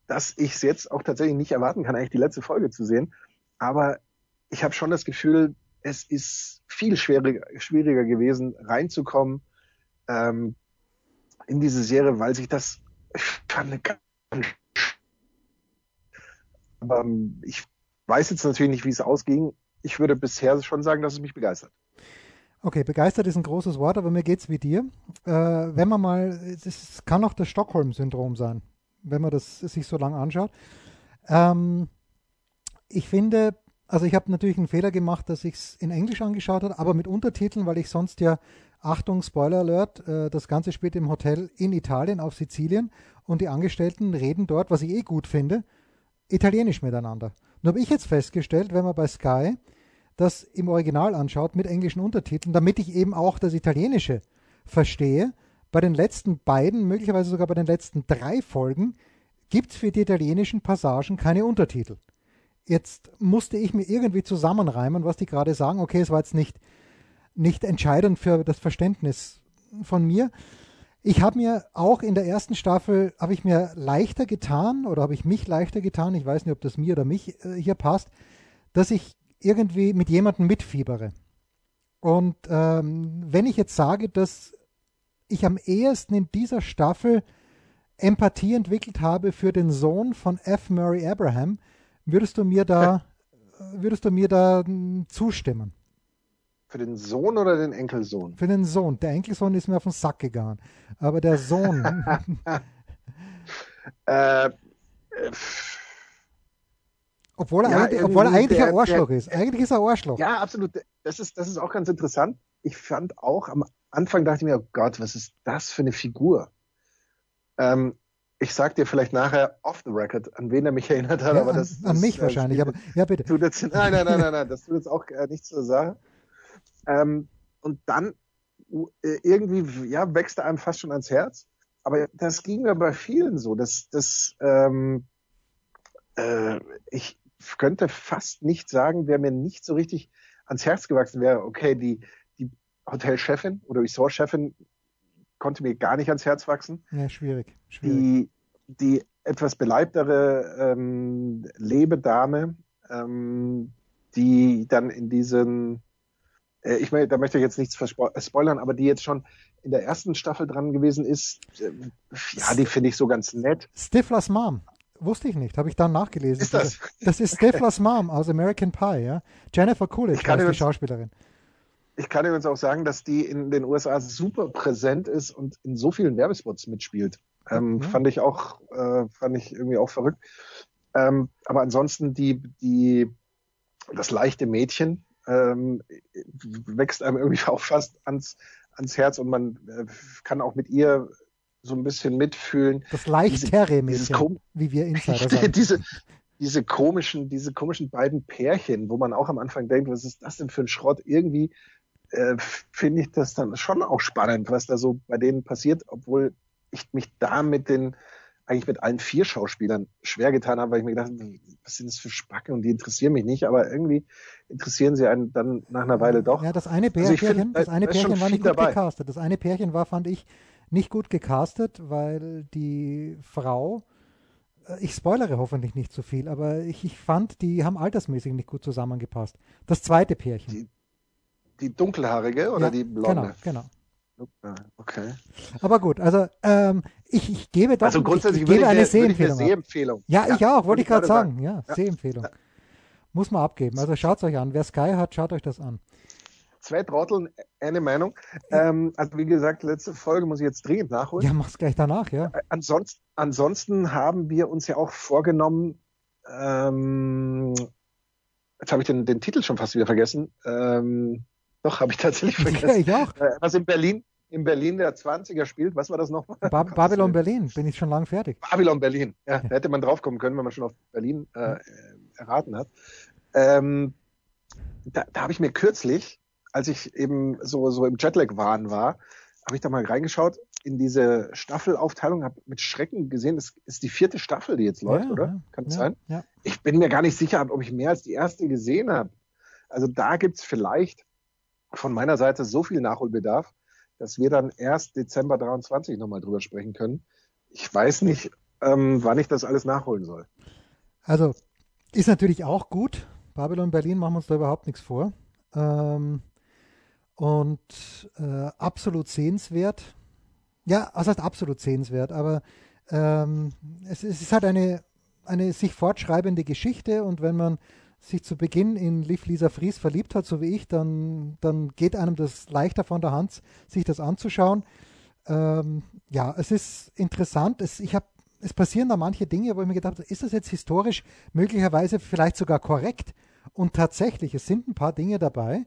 dass ich es jetzt auch tatsächlich nicht erwarten kann, eigentlich die letzte Folge zu sehen. Aber ich habe schon das Gefühl, es ist viel schwieriger, schwieriger gewesen, reinzukommen ähm, in diese Serie, weil sich das ich fand ganz aber ähm, ich weiß jetzt natürlich nicht, wie es ausging. Ich würde bisher schon sagen, dass es mich begeistert. Okay, begeistert ist ein großes Wort, aber mir geht es wie dir. Äh, wenn man mal, es kann auch das Stockholm-Syndrom sein, wenn man das sich so lange anschaut. Ähm, ich finde, also ich habe natürlich einen Fehler gemacht, dass ich es in Englisch angeschaut habe, aber mit Untertiteln, weil ich sonst ja Achtung, Spoiler Alert, äh, das Ganze spielt im Hotel in Italien auf Sizilien und die Angestellten reden dort, was ich eh gut finde, italienisch miteinander. Nur habe ich jetzt festgestellt, wenn man bei Sky das im Original anschaut mit englischen Untertiteln, damit ich eben auch das Italienische verstehe, bei den letzten beiden, möglicherweise sogar bei den letzten drei Folgen, gibt es für die italienischen Passagen keine Untertitel. Jetzt musste ich mir irgendwie zusammenreimen, was die gerade sagen. Okay, es war jetzt nicht nicht entscheidend für das Verständnis von mir. Ich habe mir auch in der ersten Staffel, habe ich mir leichter getan oder habe ich mich leichter getan, ich weiß nicht, ob das mir oder mich äh, hier passt, dass ich irgendwie mit jemandem mitfiebere. Und ähm, wenn ich jetzt sage, dass ich am ehesten in dieser Staffel Empathie entwickelt habe für den Sohn von F. Murray Abraham, würdest du mir da, würdest du mir da hm, zustimmen? Für den Sohn oder den Enkelsohn? Für den Sohn. Der Enkelsohn ist mir auf den Sack gegangen. Aber der Sohn. *laughs* äh, *laughs* obwohl er, ja, eigentlich, obwohl er eigentlich der, ein Arschloch der, ist. Eigentlich ist er Arschloch. Ja, absolut. Das ist, das ist auch ganz interessant. Ich fand auch, am Anfang dachte ich mir, oh Gott, was ist das für eine Figur? Ähm, ich sag dir vielleicht nachher off the record, an wen er mich *laughs* erinnert hat, ja, aber das, an, an mich das, wahrscheinlich. aber ja bitte. *laughs* Tut jetzt, nein, nein, nein, nein, nein, das tut jetzt auch äh, nichts zur Sache. Ähm, und dann äh, irgendwie, ja, wächst er einem fast schon ans Herz. Aber das ging mir bei vielen so, dass, dass ähm, äh, ich könnte fast nicht sagen, wer mir nicht so richtig ans Herz gewachsen wäre. Okay, die Hotelchefin oder Ressortchefin konnte mir gar nicht ans Herz wachsen. Ja, schwierig. schwierig. Die, die etwas beleibtere ähm, Lebedame, ähm, die dann in diesen, äh, ich meine, da möchte ich jetzt nichts äh, spoilern, aber die jetzt schon in der ersten Staffel dran gewesen ist, äh, ja, die finde ich so ganz nett. Stiflers Mom. Wusste ich nicht, habe ich dann nachgelesen. Ist das? Das ist Stiflers Mom aus American Pie, ja. Jennifer Coolidge ist die Schauspielerin. Ich kann übrigens auch sagen, dass die in den USA super präsent ist und in so vielen Werbespots mitspielt. Ähm, ja. Fand ich auch, äh, fand ich irgendwie auch verrückt. Ähm, aber ansonsten die, die, das leichte Mädchen ähm, wächst einem irgendwie *laughs* auch fast ans, ans Herz und man äh, kann auch mit ihr so ein bisschen mitfühlen. Das leichtere Mädchen, wie wir Insider *laughs* sagen. diese, diese komischen, diese komischen beiden Pärchen, wo man auch am Anfang denkt, was ist das denn für ein Schrott? Irgendwie äh, finde ich das dann schon auch spannend, was da so bei denen passiert, obwohl ich mich da mit den, eigentlich mit allen vier Schauspielern schwer getan habe, weil ich mir gedacht habe, was sind das für Spacken und die interessieren mich nicht, aber irgendwie interessieren sie einen dann nach einer Weile doch. Ja, das eine also Pärchen, also find, das eine Pärchen war nicht gut dabei. gecastet. Das eine Pärchen war, fand ich, nicht gut gecastet, weil die Frau, äh, ich spoilere hoffentlich nicht zu so viel, aber ich, ich, fand, die haben altersmäßig nicht gut zusammengepasst. Das zweite Pärchen. Die, die dunkelhaarige oder ja, die blonde? Genau, genau. Okay. Aber gut, also ähm, ich, ich gebe doch also grundsätzlich ich, ich gebe eine, eine Sehempfehlung. Sehempfehlung. Ja, ja, ich auch, wollte ich gerade sagen. sagen. Ja, ja, Sehempfehlung. Muss man abgeben. Also schaut es euch an. Wer Sky hat, schaut euch das an. Zwei Trotteln, eine Meinung. Ähm, also wie gesagt, letzte Folge muss ich jetzt dringend nachholen. Ja, mach's gleich danach, ja. Äh, ansonsten, ansonsten haben wir uns ja auch vorgenommen, ähm, jetzt habe ich den, den Titel schon fast wieder vergessen. Ähm, doch, habe ich tatsächlich vergessen. Ja, ich auch. Äh, was in Berlin, in Berlin der 20er spielt. Was war das nochmal? Ba *laughs* Babylon Berlin, bin ich schon lang fertig. Babylon Berlin, ja, da hätte man draufkommen können, wenn man schon auf Berlin äh, erraten hat. Ähm, da da habe ich mir kürzlich, als ich eben so, so im Jetlag-Wahn war, habe ich da mal reingeschaut in diese Staffelaufteilung, habe mit Schrecken gesehen, das ist die vierte Staffel, die jetzt läuft, ja, oder? Kann es ja, sein? Ja. Ich bin mir gar nicht sicher, ob ich mehr als die erste gesehen habe. Also da gibt's vielleicht von meiner Seite so viel Nachholbedarf, dass wir dann erst Dezember 23 nochmal drüber sprechen können. Ich weiß nicht, ähm, wann ich das alles nachholen soll. Also ist natürlich auch gut. Babylon Berlin machen wir uns da überhaupt nichts vor. Ähm, und äh, absolut sehenswert. Ja, was heißt absolut sehenswert, aber ähm, es, es, ist halt eine, eine sich fortschreibende Geschichte und wenn man sich zu Beginn in Liv Lisa Fries verliebt hat, so wie ich, dann, dann geht einem das leichter von der Hand, sich das anzuschauen. Ähm, ja, es ist interessant. Es, ich hab, es passieren da manche Dinge, wo ich mir gedacht habe, ist das jetzt historisch möglicherweise vielleicht sogar korrekt? Und tatsächlich, es sind ein paar Dinge dabei,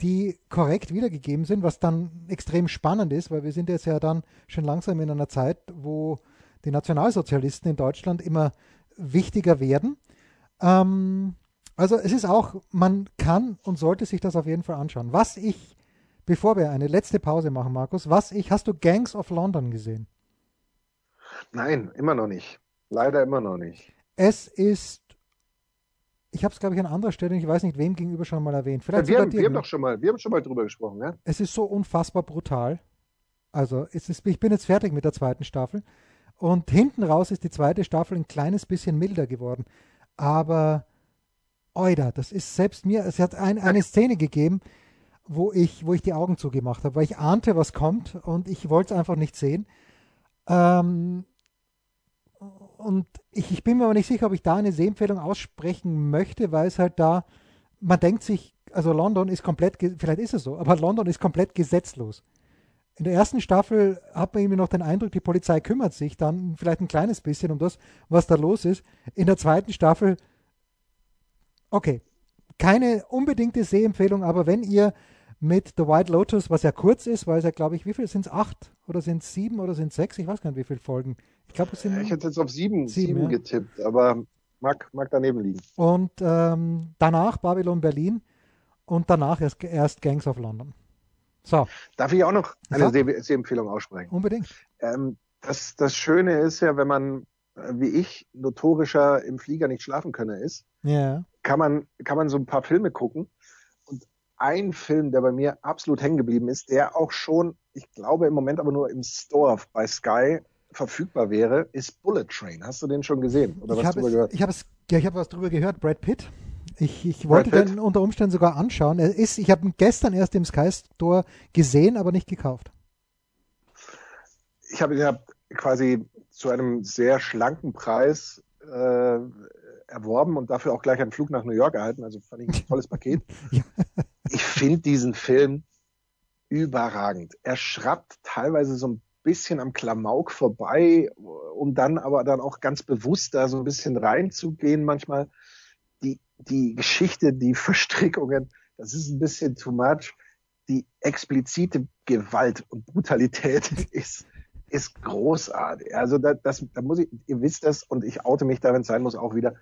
die korrekt wiedergegeben sind, was dann extrem spannend ist, weil wir sind jetzt ja dann schon langsam in einer Zeit, wo die Nationalsozialisten in Deutschland immer wichtiger werden. Ähm, also es ist auch, man kann und sollte sich das auf jeden Fall anschauen. Was ich, bevor wir eine letzte Pause machen, Markus, was ich, hast du Gangs of London gesehen? Nein, immer noch nicht. Leider immer noch nicht. Es ist, ich habe es glaube ich an anderer Stelle, ich weiß nicht wem gegenüber schon mal erwähnt. Vielleicht ja, wir, haben, wir haben doch schon mal, wir haben schon mal drüber gesprochen, ja? Es ist so unfassbar brutal. Also es ist, ich bin jetzt fertig mit der zweiten Staffel und hinten raus ist die zweite Staffel ein kleines bisschen milder geworden. Aber Oida, das ist selbst mir, es hat ein, eine Szene gegeben, wo ich, wo ich die Augen zugemacht habe, weil ich ahnte, was kommt und ich wollte es einfach nicht sehen. Ähm, und ich, ich, bin mir aber nicht sicher, ob ich da eine Sehempfehlung aussprechen möchte, weil es halt da, man denkt sich, also London ist komplett, vielleicht ist es so, aber London ist komplett gesetzlos. In der ersten Staffel hat man irgendwie noch den Eindruck, die Polizei kümmert sich dann vielleicht ein kleines bisschen um das, was da los ist. In der zweiten Staffel Okay, keine unbedingte Sehempfehlung, aber wenn ihr mit The White Lotus, was ja kurz ist, weil es ja, glaube ich, wie viel sind es? Acht oder sind es sieben oder sind es sechs? Ich weiß gar nicht, wie viele Folgen. Ich glaube, es sind. Ich hätte jetzt auf sieben, sieben, sieben ja. getippt, aber mag, mag daneben liegen. Und ähm, danach Babylon Berlin und danach erst, erst Gangs of London. So. Darf ich auch noch eine Sehempfehlung aussprechen? Unbedingt. Ähm, das, das Schöne ist ja, wenn man äh, wie ich notorischer im Flieger nicht schlafen könne ist, Ja. Kann man, kann man so ein paar Filme gucken. Und ein Film, der bei mir absolut hängen geblieben ist, der auch schon, ich glaube im Moment aber nur im Store bei Sky verfügbar wäre, ist Bullet Train. Hast du den schon gesehen? Oder Ich was habe drüber es, gehört? ich habe ja, ich habe was drüber gehört, Brad Pitt. Ich, ich wollte den unter Umständen sogar anschauen. Er ist, ich habe ihn gestern erst im Sky Store gesehen, aber nicht gekauft. Ich habe ihn ja quasi zu einem sehr schlanken Preis äh, erworben und dafür auch gleich einen Flug nach New York erhalten. Also fand ich ein tolles *laughs* Paket. Ja. Ich finde diesen Film überragend. Er schrappt teilweise so ein bisschen am Klamauk vorbei, um dann aber dann auch ganz bewusst da so ein bisschen reinzugehen manchmal. Die, die Geschichte, die Verstrickungen, das ist ein bisschen too much. Die explizite Gewalt und Brutalität *laughs* ist, ist großartig. Also da, das, da muss ich, ihr wisst das und ich oute mich da, wenn es sein muss, auch wieder.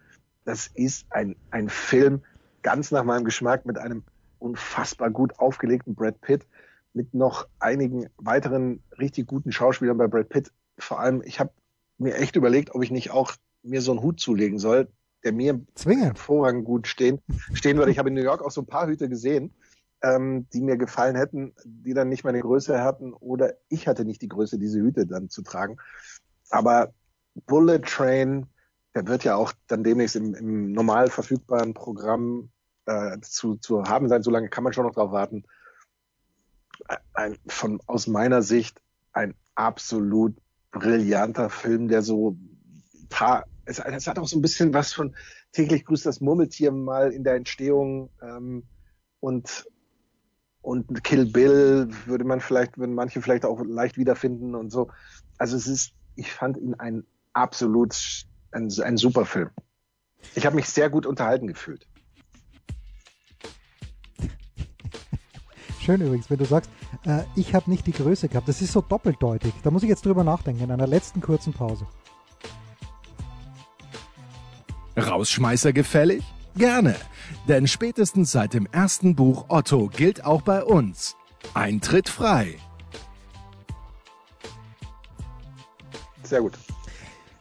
Das ist ein, ein Film ganz nach meinem Geschmack mit einem unfassbar gut aufgelegten Brad Pitt, mit noch einigen weiteren richtig guten Schauspielern bei Brad Pitt. Vor allem, ich habe mir echt überlegt, ob ich nicht auch mir so einen Hut zulegen soll, der mir Zwingend. hervorragend gut stehen, stehen würde. Ich habe in New York auch so ein paar Hüte gesehen, ähm, die mir gefallen hätten, die dann nicht meine Größe hatten oder ich hatte nicht die Größe, diese Hüte dann zu tragen. Aber Bullet Train, der wird ja auch dann demnächst im, im normal verfügbaren Programm äh, zu, zu haben sein. So lange kann man schon noch drauf warten. Ein, von, aus meiner Sicht ein absolut brillanter Film, der so paar, es, es hat auch so ein bisschen was von täglich grüßt das Murmeltier mal in der Entstehung ähm, und und Kill Bill würde man vielleicht, würden manche vielleicht auch leicht wiederfinden und so. Also es ist, ich fand ihn ein absolut ein, ein super Film. Ich habe mich sehr gut unterhalten gefühlt. Schön übrigens, wenn du sagst, äh, ich habe nicht die Größe gehabt. Das ist so doppeldeutig. Da muss ich jetzt drüber nachdenken in einer letzten kurzen Pause. Rausschmeißer gefällig? Gerne, denn spätestens seit dem ersten Buch Otto gilt auch bei uns Eintritt frei. Sehr gut.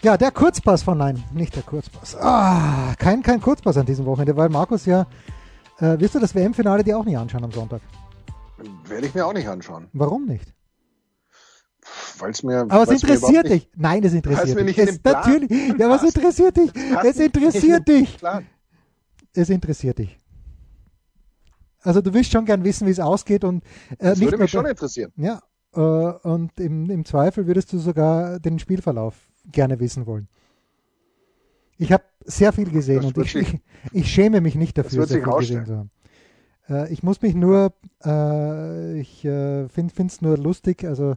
Ja, der Kurzpass von nein, nicht der Kurzpass. Ah, kein, kein Kurzpass an diesem Wochenende, weil Markus ja, äh, wirst du das WM-Finale dir auch nicht anschauen am Sonntag? Werde ich mir auch nicht anschauen. Warum nicht? Weil es mir. Aber es interessiert dich. Nein, es interessiert nicht in natürlich. Ja, was interessiert dich? Es nicht interessiert dich. Es interessiert dich. Also du willst schon gern wissen, wie es ausgeht und äh, Das nicht würde mich schon interessieren. Ja, äh, und im, im Zweifel würdest du sogar den Spielverlauf gerne wissen wollen. Ich habe sehr viel gesehen Das und ich, ich, *laughs* ich schäme mich nicht dafür, sehr viel gesehen zu haben. Äh, ich muss mich nur, äh, ich äh, finde es nur lustig, also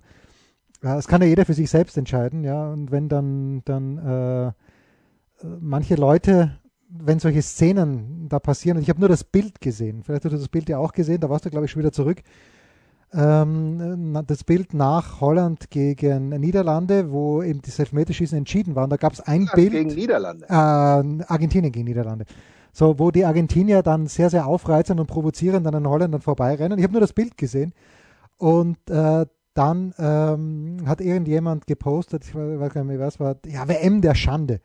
es kann ja jeder für sich selbst entscheiden, ja, und wenn dann, dann äh, äh, manche Leute, wenn solche Szenen da passieren, und ich habe nur das Bild gesehen, vielleicht hast du das Bild ja auch gesehen, da warst du, glaube ich, schon wieder zurück, das Bild nach Holland gegen Niederlande, wo eben das Elfmeterschießen entschieden war. Und da gab es ein Bild. Gegen Niederlande. Äh, Argentinien gegen Niederlande. So, wo die Argentinier dann sehr, sehr aufreizend und provozierend an den Holländern vorbeirennen. Ich habe nur das Bild gesehen. Und äh, dann ähm, hat irgendjemand gepostet, ich weiß gar nicht mehr, was war, ja, WM der Schande.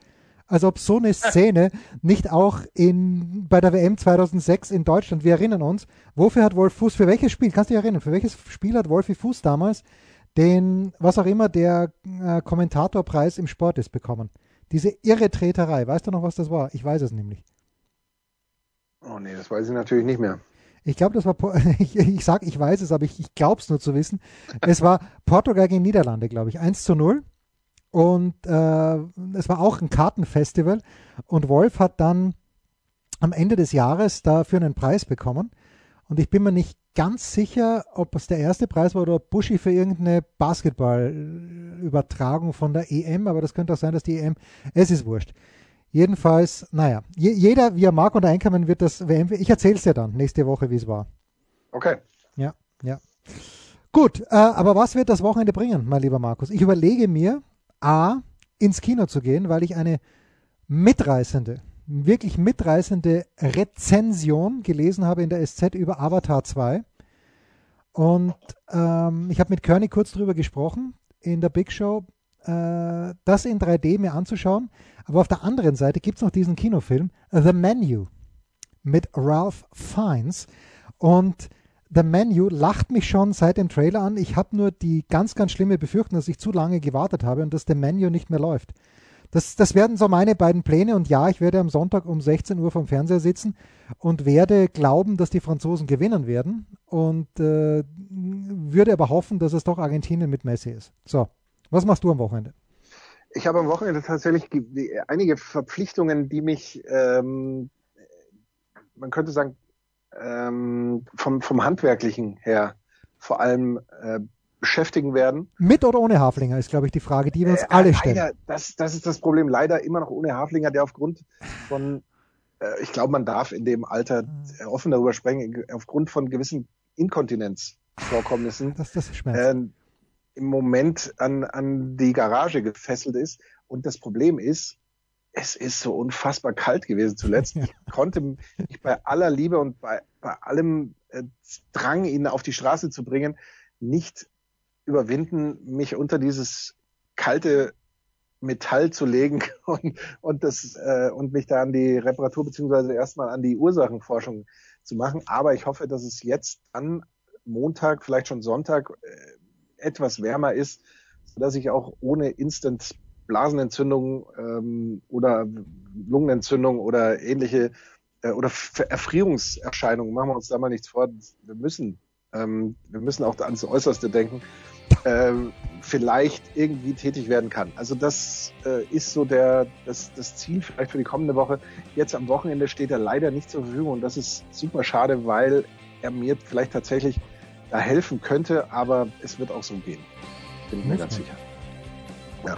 Als ob so eine Szene nicht auch in, bei der WM 2006 in Deutschland, wir erinnern uns, wofür hat Wolf Fuß, für welches Spiel, kannst du dich erinnern, für welches Spiel hat Wolfi Fuß damals den, was auch immer, der äh, Kommentatorpreis im Sport ist bekommen? Diese irre Treterei, weißt du noch, was das war? Ich weiß es nämlich. Oh nee, das weiß ich natürlich nicht mehr. Ich glaube, das war, *laughs* ich, ich sag, ich weiß es, aber ich, ich glaube es nur zu wissen. Es war Portugal gegen Niederlande, glaube ich, 1 zu 0. Und äh, es war auch ein Kartenfestival. Und Wolf hat dann am Ende des Jahres dafür einen Preis bekommen. Und ich bin mir nicht ganz sicher, ob es der erste Preis war oder Buschi für irgendeine Basketballübertragung von der EM, aber das könnte auch sein, dass die EM, es ist wurscht. Jedenfalls, naja, je, jeder, wie er mag und einkommen wird das WM, ich erzähle es dir dann nächste Woche, wie es war. Okay. Ja, ja. Gut, äh, aber was wird das Wochenende bringen, mein lieber Markus? Ich überlege mir, A, ins Kino zu gehen, weil ich eine mitreißende, wirklich mitreißende Rezension gelesen habe in der SZ über Avatar 2. Und ähm, ich habe mit Kearney kurz drüber gesprochen in der Big Show. äh, das in 3D mir anzuschauen. Aber auf der anderen Seite gibt es noch diesen Kinofilm The Menu mit Ralph Fiennes. Und The Menu lacht mich schon seit dem Trailer an. Ich habe nur die ganz, ganz schlimme Befürchtung, dass ich zu lange gewartet habe und dass The Menu nicht mehr läuft. Das, das werden so meine beiden Pläne und ja, ich werde am Sonntag um 16 Uhr vom Fernseher sitzen und werde glauben, dass die Franzosen gewinnen werden und äh, würde aber hoffen, dass es doch Argentinien mit Messi ist. So, was machst du am Wochenende? Ich habe am Wochenende tatsächlich einige Verpflichtungen, die mich, ähm, man könnte sagen, ähm, vom, vom Handwerklichen her vor allem äh, beschäftigen werden. Mit oder ohne Haflinger ist, glaube ich, die Frage, die wir uns äh, alle stellen. Leider, das, das ist das Problem. Leider immer noch ohne Haflinger, der aufgrund von, äh, ich glaube, man darf in dem Alter äh, offen darüber sprechen, aufgrund von gewissen Inkontinenzvorkommnissen das, das äh, im Moment an, an die Garage gefesselt ist. Und das Problem ist, es ist so unfassbar kalt gewesen zuletzt. Ich konnte mich bei aller Liebe und bei, bei allem äh, Drang, ihn auf die Straße zu bringen, nicht überwinden, mich unter dieses kalte Metall zu legen *laughs* und, und, das, äh, und mich da an die Reparatur beziehungsweise erstmal an die Ursachenforschung zu machen. Aber ich hoffe, dass es jetzt an Montag, vielleicht schon Sonntag, äh, etwas wärmer ist, sodass ich auch ohne Instant Blasenentzündung ähm, oder Lungenentzündung oder ähnliche äh, oder Erfrierungserscheinungen, machen wir uns da mal nichts vor. Wir müssen, ähm, wir müssen auch ans Äußerste denken äh, vielleicht irgendwie tätig werden kann. Also das äh, ist so der, das, das Ziel vielleicht für die kommende Woche. Jetzt am Wochenende steht er leider nicht zur Verfügung und das ist super schade, weil er mir vielleicht tatsächlich da helfen könnte, aber es wird auch so gehen. Bin ich mir ganz sicher. Ja.